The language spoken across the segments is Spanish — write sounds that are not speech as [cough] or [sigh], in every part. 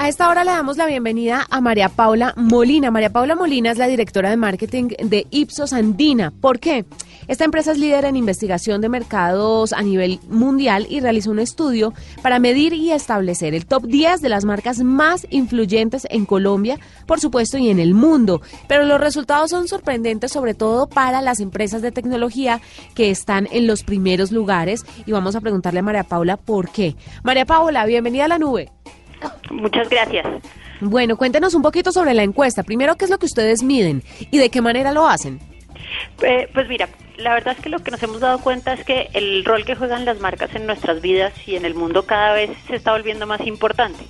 A esta hora le damos la bienvenida a María Paula Molina. María Paula Molina es la directora de marketing de Ipsos Andina. ¿Por qué? Esta empresa es líder en investigación de mercados a nivel mundial y realizó un estudio para medir y establecer el top 10 de las marcas más influyentes en Colombia, por supuesto, y en el mundo. Pero los resultados son sorprendentes, sobre todo para las empresas de tecnología que están en los primeros lugares. Y vamos a preguntarle a María Paula por qué. María Paula, bienvenida a la nube. Muchas gracias. Bueno, cuéntenos un poquito sobre la encuesta. Primero, ¿qué es lo que ustedes miden y de qué manera lo hacen? Eh, pues mira, la verdad es que lo que nos hemos dado cuenta es que el rol que juegan las marcas en nuestras vidas y en el mundo cada vez se está volviendo más importante.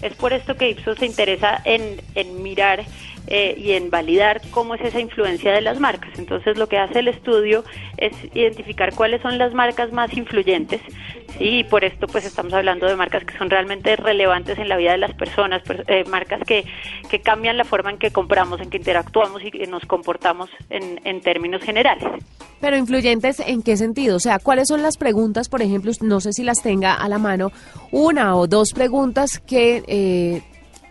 Es por esto que Ipsos se interesa en, en mirar eh, y en validar cómo es esa influencia de las marcas. Entonces lo que hace el estudio es identificar cuáles son las marcas más influyentes y por esto pues estamos hablando de marcas que son realmente relevantes en la vida de las personas, eh, marcas que, que cambian la forma en que compramos, en que interactuamos y que nos comportamos en, en términos generales. Pero influyentes en qué sentido? O sea, ¿cuáles son las preguntas, por ejemplo, no sé si las tenga a la mano, una o dos preguntas que eh,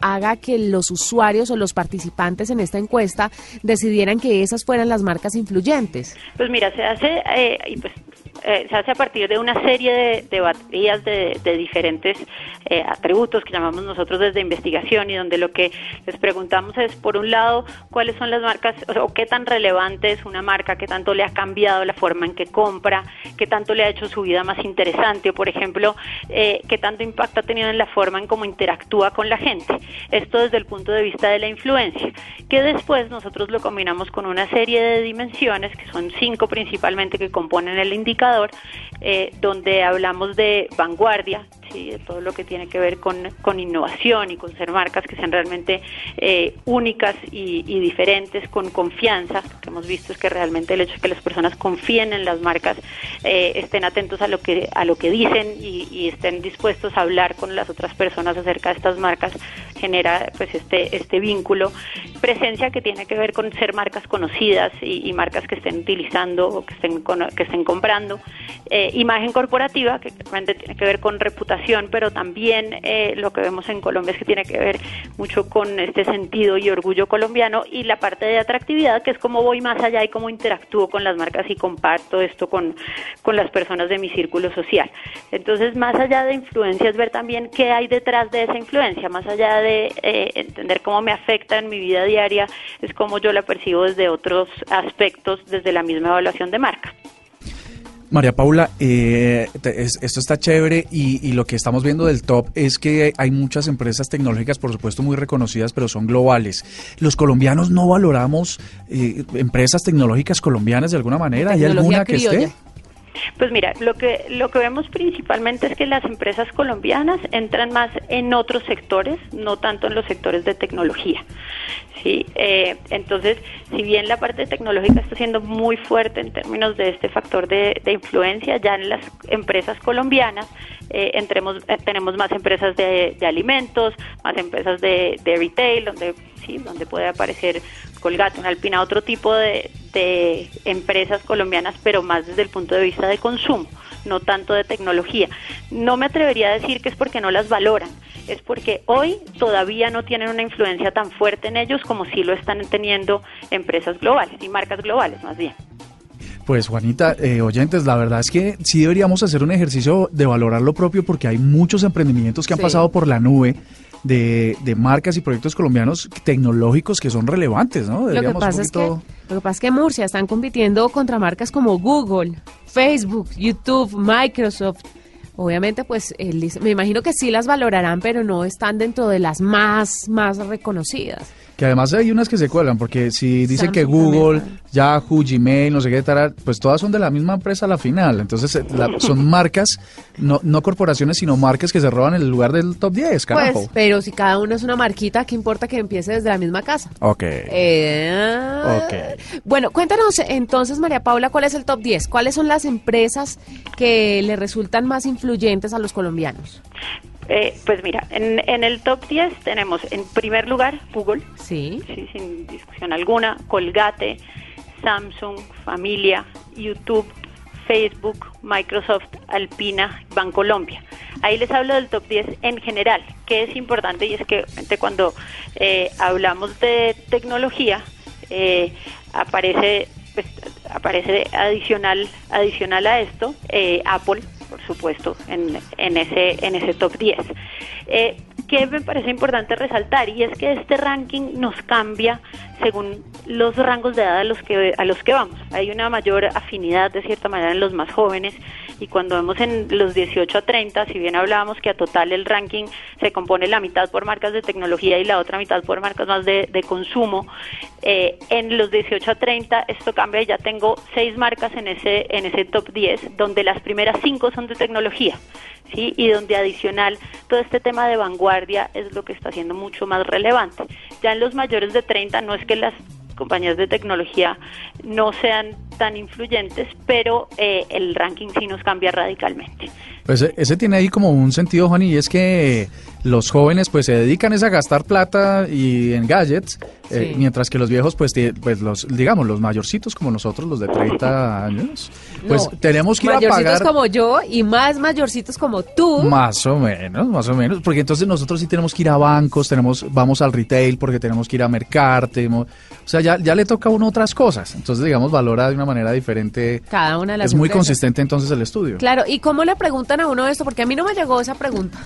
haga que los usuarios o los participantes en esta encuesta decidieran que esas fueran las marcas influyentes? Pues mira, se hace, eh, y pues eh, se hace a partir de una serie de, baterías de, diferentes eh, atributos que llamamos nosotros desde investigación y donde lo que les preguntamos es, por un lado, cuáles son las marcas o, qué tan relevante es una marca, qué tanto le ha cambiado la forma en que compra, qué tanto le ha hecho su vida más interesante o, por ejemplo, eh, qué tanto impacto ha tenido en la forma en cómo interactúa con la gente. Esto desde el punto de vista de la influencia, que después nosotros lo combinamos con una serie de dimensiones, que son cinco principalmente que componen el indicador, eh, donde hablamos de vanguardia, de todo lo que tiene que ver con, con innovación y con ser marcas que sean realmente eh, únicas y, diferentes, con confianza. Lo que hemos visto es que realmente el hecho de que las personas confíen en las marcas, eh, estén atentos a lo que, a lo que dicen y, estén dispuestos a hablar con las otras personas acerca de estas marcas, genera pues este, este vínculo. Presencia que tiene que ver con ser marcas conocidas y, marcas que estén utilizando o que estén, que estén comprando. Eh, imagen corporativa, que realmente tiene que ver con reputación pero también eh, lo que vemos en Colombia es que tiene que ver mucho con este sentido y orgullo colombiano y la parte de atractividad, que es cómo voy más allá y cómo interactúo con las marcas y comparto esto con, con las personas de mi círculo social. Entonces, más allá de influencia, es ver también qué hay detrás de esa influencia, más allá de eh, entender cómo me afecta en mi vida diaria, es cómo yo la percibo desde otros aspectos, desde la misma evaluación de marca. María Paula, eh, esto está chévere y, lo que estamos viendo del top es que hay muchas empresas tecnológicas, por supuesto, muy reconocidas, pero son globales. ¿Los colombianos no valoramos eh, empresas tecnológicas colombianas de alguna manera? ¿Hay alguna que esté? Pues mira, lo que lo que vemos principalmente es que las empresas colombianas entran más en otros sectores, no tanto en los sectores de tecnología. Sí, eh, entonces, si bien la parte tecnológica está siendo muy fuerte en términos de este factor de, influencia, ya en las empresas colombianas eh, entremos, eh, tenemos más empresas de, alimentos, más empresas de, retail, donde sí, donde puede aparecer Colgate, un Alpina, otro tipo de empresas colombianas, pero más desde el punto de vista de consumo, no tanto de tecnología. No me atrevería a decir que es porque no las valoran, es porque hoy todavía no tienen una influencia tan fuerte en ellos como si lo están teniendo empresas globales y marcas globales más bien. Pues Juanita, eh, oyentes, la verdad es que sí deberíamos hacer un ejercicio de valorar lo propio porque hay muchos emprendimientos que han pasado por la nube de, de, marcas y proyectos colombianos tecnológicos que son relevantes, ¿no? lo que, pasa es que, lo que pasa es que Murcia están compitiendo contra marcas como Google, Facebook, YouTube, Microsoft. Obviamente, pues me imagino que sí las valorarán, pero no están dentro de las más, más reconocidas. Que además hay unas que se cuelgan, porque si dicen que Google, Yahoo, Gmail, no sé qué, tal, pues todas son de la misma empresa a la final. Entonces eh, son [laughs] marcas, no, no corporaciones, sino marcas que se roban el lugar del top 10, carajo. Pues, pero si cada uno es una marquita, ¿qué importa que empiece desde la misma casa? Ok. Eh, Bueno, cuéntanos entonces, María Paula, ¿cuál es el top 10? ¿Cuáles son las empresas que le resultan más influyentes a los colombianos? Eh, pues mira, en, el top 10 tenemos en primer lugar Google, sí. sin discusión alguna, Colgate, Samsung, Familia, YouTube, Facebook, Microsoft, Alpina, Bancolombia. Ahí les hablo del top 10 en general, que es importante y es que cuando eh, hablamos de tecnología, eh, aparece pues, aparece adicional adicional a esto eh, Apple supuesto en, ese en ese top 10 eh, que me parece importante resaltar y es que este ranking nos cambia según los rangos de edad a los que a los que vamos. Hay una mayor afinidad de cierta manera en los más jóvenes y cuando vemos en los 18 a 30, si bien hablábamos que a total el ranking se compone la mitad por marcas de tecnología y la otra mitad por marcas más de, consumo, eh, en los 18 a 30 esto cambia y ya tengo seis marcas en ese, en ese top 10, donde las primeras cinco son de tecnología. ¿Sí? y donde adicional todo este tema de vanguardia es lo que está siendo mucho más relevante. Ya en los mayores de 30 no es que las compañías de tecnología no sean tan influyentes, pero eh, el ranking sí nos cambia radicalmente. Pues e, ese tiene ahí como un sentido, Juan, y es que los jóvenes pues se dedican a gastar plata y en gadgets, eh, mientras que los viejos pues, pues los digamos los mayorcitos como nosotros, los de 30 años, pues tenemos que ir a pagar mayorcitos como yo y más mayorcitos como tú. Más o menos, más o menos, porque entonces nosotros sí tenemos que ir a bancos, tenemos vamos al retail porque tenemos que ir a Mercarte, o sea, ya, ya le toca a uno otras cosas. Entonces, digamos, valora de una manera diferente. Cada una de las Es muy consistente entonces el estudio. Claro, ¿y cómo le a uno esto? Porque a mí no me llegó esa pregunta.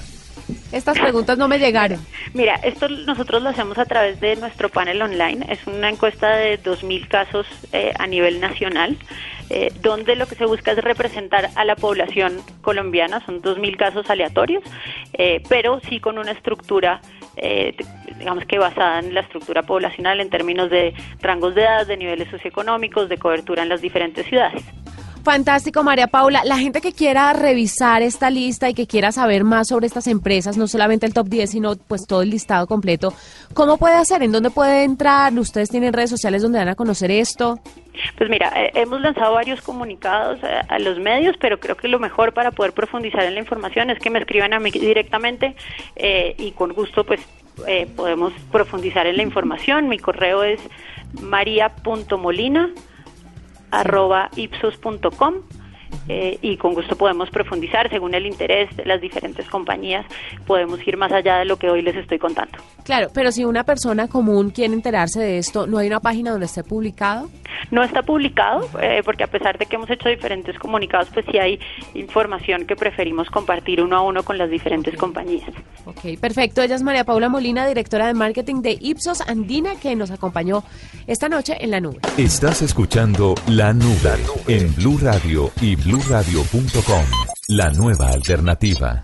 Estas preguntas no me llegaron. Mira, esto nosotros lo hacemos a través de nuestro panel online. Es una encuesta de 2.000 casos eh, a nivel nacional, eh, donde lo que se busca es representar a la población colombiana. Son 2.000 casos aleatorios, eh, pero sí con una estructura, digamos que basada en la estructura poblacional en términos de rangos de edad, de niveles socioeconómicos, de cobertura en las diferentes ciudades. Fantástico, María Paula. La gente que quiera revisar esta lista y que quiera saber más sobre estas empresas, no solamente el top 10, sino pues todo el listado completo, ¿cómo puede hacer? ¿En dónde puede entrar? ¿Ustedes tienen redes sociales donde van a conocer esto? Pues mira, eh, hemos lanzado varios comunicados a, a, los medios, pero creo que lo mejor para poder profundizar en la información es que me escriban a mí directamente eh, y con gusto pues eh, podemos profundizar en la información. Mi correo es maria.molina arroba ipsos.com eh, y con gusto podemos profundizar según el interés de las diferentes compañías, podemos ir más allá de lo que hoy les estoy contando. Claro, pero si una persona común quiere enterarse de esto, ¿no hay una página donde esté publicado? No está publicado, eh, porque a pesar de que hemos hecho diferentes comunicados, pues sí hay información que preferimos compartir uno a uno con las diferentes compañías. Ok, perfecto. Ella es María Paula Molina, directora de marketing de Ipsos Andina, que nos acompañó esta noche en la nube. Estás escuchando La Nube en Blue Radio y bluradio.com, la nueva alternativa.